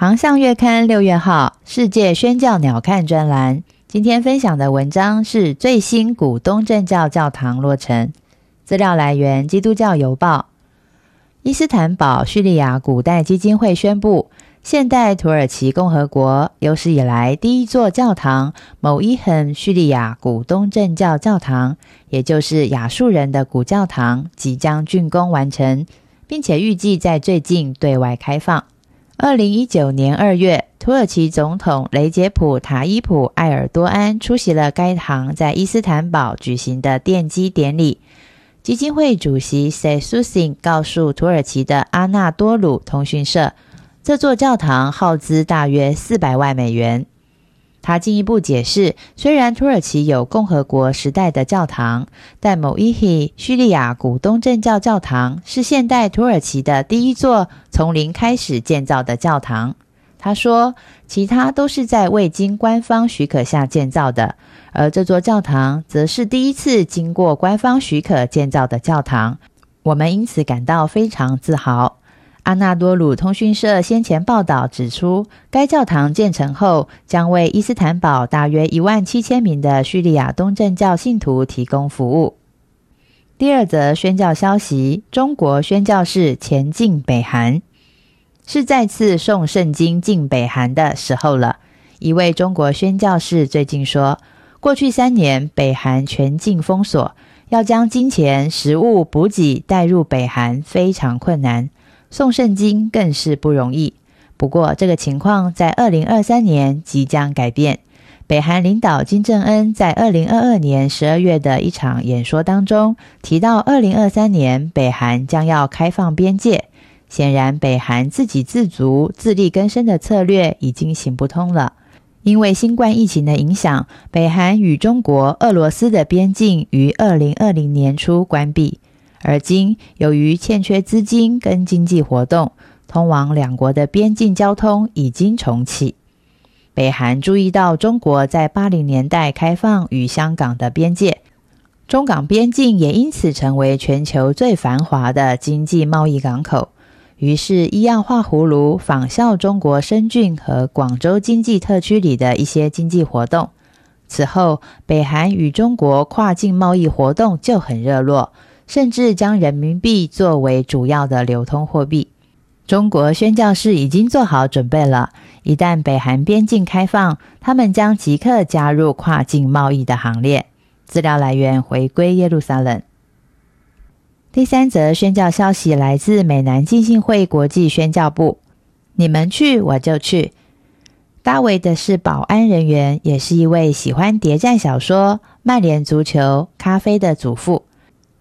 航向月刊六月号世界宣教鸟瞰专栏，今天分享的文章是最新古东正教教堂落成。资料来源：基督教邮报。伊斯坦堡叙利亚古代基金会宣布，现代土耳其共和国有史以来第一座教堂——某伊恒叙利亚古东正教教堂，也就是亚述人的古教堂，即将竣工完成，并且预计在最近对外开放。二零一九年二月，土耳其总统雷杰普·塔伊普·埃尔多安出席了该堂在伊斯坦堡举行的奠基典礼。基金会主席塞苏辛告诉土耳其的阿纳多鲁通讯社，这座教堂耗资大约四百万美元。他进一步解释，虽然土耳其有共和国时代的教堂，但某伊希叙利亚古东正教教堂是现代土耳其的第一座从零开始建造的教堂。他说，其他都是在未经官方许可下建造的，而这座教堂则是第一次经过官方许可建造的教堂。我们因此感到非常自豪。阿纳多鲁通讯社先前报道指出，该教堂建成后将为伊斯坦堡大约一万七千名的叙利亚东正教信徒提供服务。第二则宣教消息：中国宣教士前进北韩，是再次送圣经进北韩的时候了。一位中国宣教士最近说，过去三年北韩全境封锁，要将金钱、食物、补给带入北韩非常困难。送圣经更是不容易。不过，这个情况在二零二三年即将改变。北韩领导金正恩在二零二二年十二月的一场演说当中提到，二零二三年北韩将要开放边界。显然，北韩自给自足、自力更生的策略已经行不通了。因为新冠疫情的影响，北韩与中国、俄罗斯的边境于二零二零年初关闭。而今，由于欠缺资金跟经济活动，通往两国的边境交通已经重启。北韩注意到中国在八零年代开放与香港的边界，中港边境也因此成为全球最繁华的经济贸易港口。于是，一样画葫芦，仿效中国深圳和广州经济特区里的一些经济活动。此后，北韩与中国跨境贸易活动就很热络。甚至将人民币作为主要的流通货币。中国宣教士已经做好准备了，一旦北韩边境开放，他们将即刻加入跨境贸易的行列。资料来源：回归耶路撒冷。第三则宣教消息来自美南浸信会国际宣教部：你们去，我就去。大卫的是保安人员，也是一位喜欢谍战小说、曼联足球、咖啡的祖父。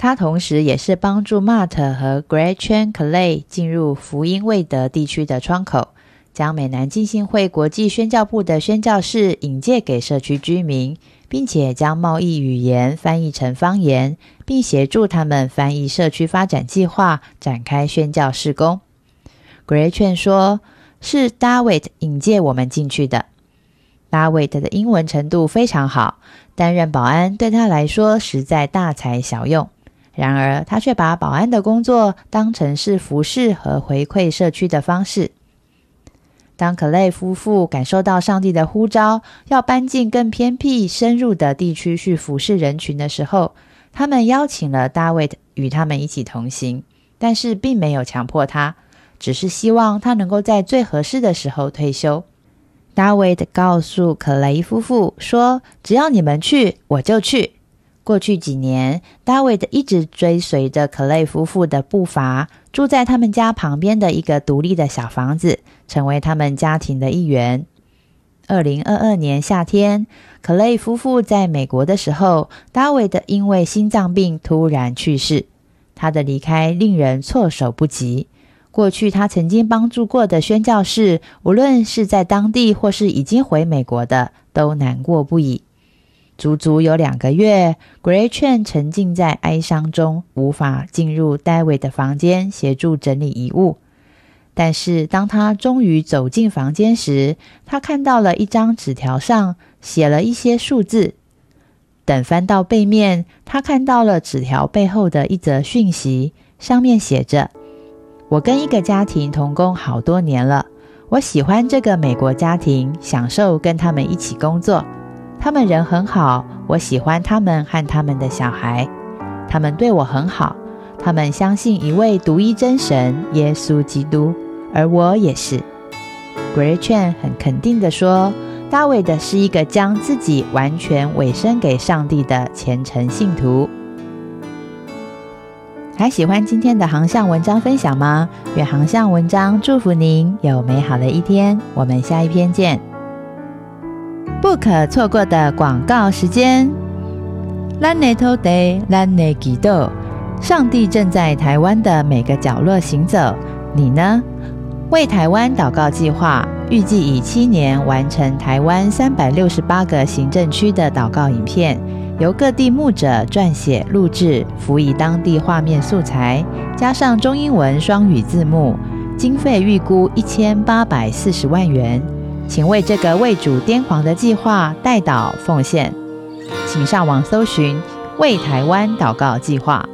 他同时也是帮助 Matt 和 Gretchen Clay 进入福音未得地区的窗口，将美南浸信会国际宣教部的宣教士引介给社区居民，并且将贸易语言翻译成方言，并协助他们翻译社区发展计划，展开宣教事工。Gretchen 说：“是 David 引介我们进去的。David 的英文程度非常好，担任保安对他来说实在大材小用。”然而，他却把保安的工作当成是服侍和回馈社区的方式。当克雷夫妇感受到上帝的呼召，要搬进更偏僻、深入的地区去服侍人群的时候，他们邀请了大卫与他们一起同行，但是并没有强迫他，只是希望他能够在最合适的时候退休。大卫告诉克雷夫妇说：“只要你们去，我就去。”过去几年，大卫的一直追随着克雷夫妇的步伐，住在他们家旁边的一个独立的小房子，成为他们家庭的一员。二零二二年夏天，克雷夫妇在美国的时候，大卫的因为心脏病突然去世。他的离开令人措手不及。过去他曾经帮助过的宣教士，无论是在当地或是已经回美国的，都难过不已。足足有两个月，Gretchen 沉浸在哀伤中，无法进入 David 的房间协助整理遗物。但是，当他终于走进房间时，他看到了一张纸条，上写了一些数字。等翻到背面，他看到了纸条背后的一则讯息，上面写着：“我跟一个家庭同工好多年了，我喜欢这个美国家庭，享受跟他们一起工作。”他们人很好，我喜欢他们和他们的小孩。他们对我很好，他们相信一位独一真神耶稣基督，而我也是。Gretchen 很肯定地说：“大卫的是一个将自己完全委身给上帝的虔诚信徒。”还喜欢今天的航向文章分享吗？愿航向文章祝福您有美好的一天。我们下一篇见。不可错过的广告时间。Lane Today, Lane Gido，上帝正在台湾的每个角落行走，你呢？为台湾祷告计划预计以七年完成台湾三百六十八个行政区的祷告影片，由各地牧者撰写、录制，辅以当地画面素材，加上中英文双语字幕，经费预估一千八百四十万元。请为这个为主癫狂的计划代祷奉献，请上网搜寻“为台湾祷告计划”。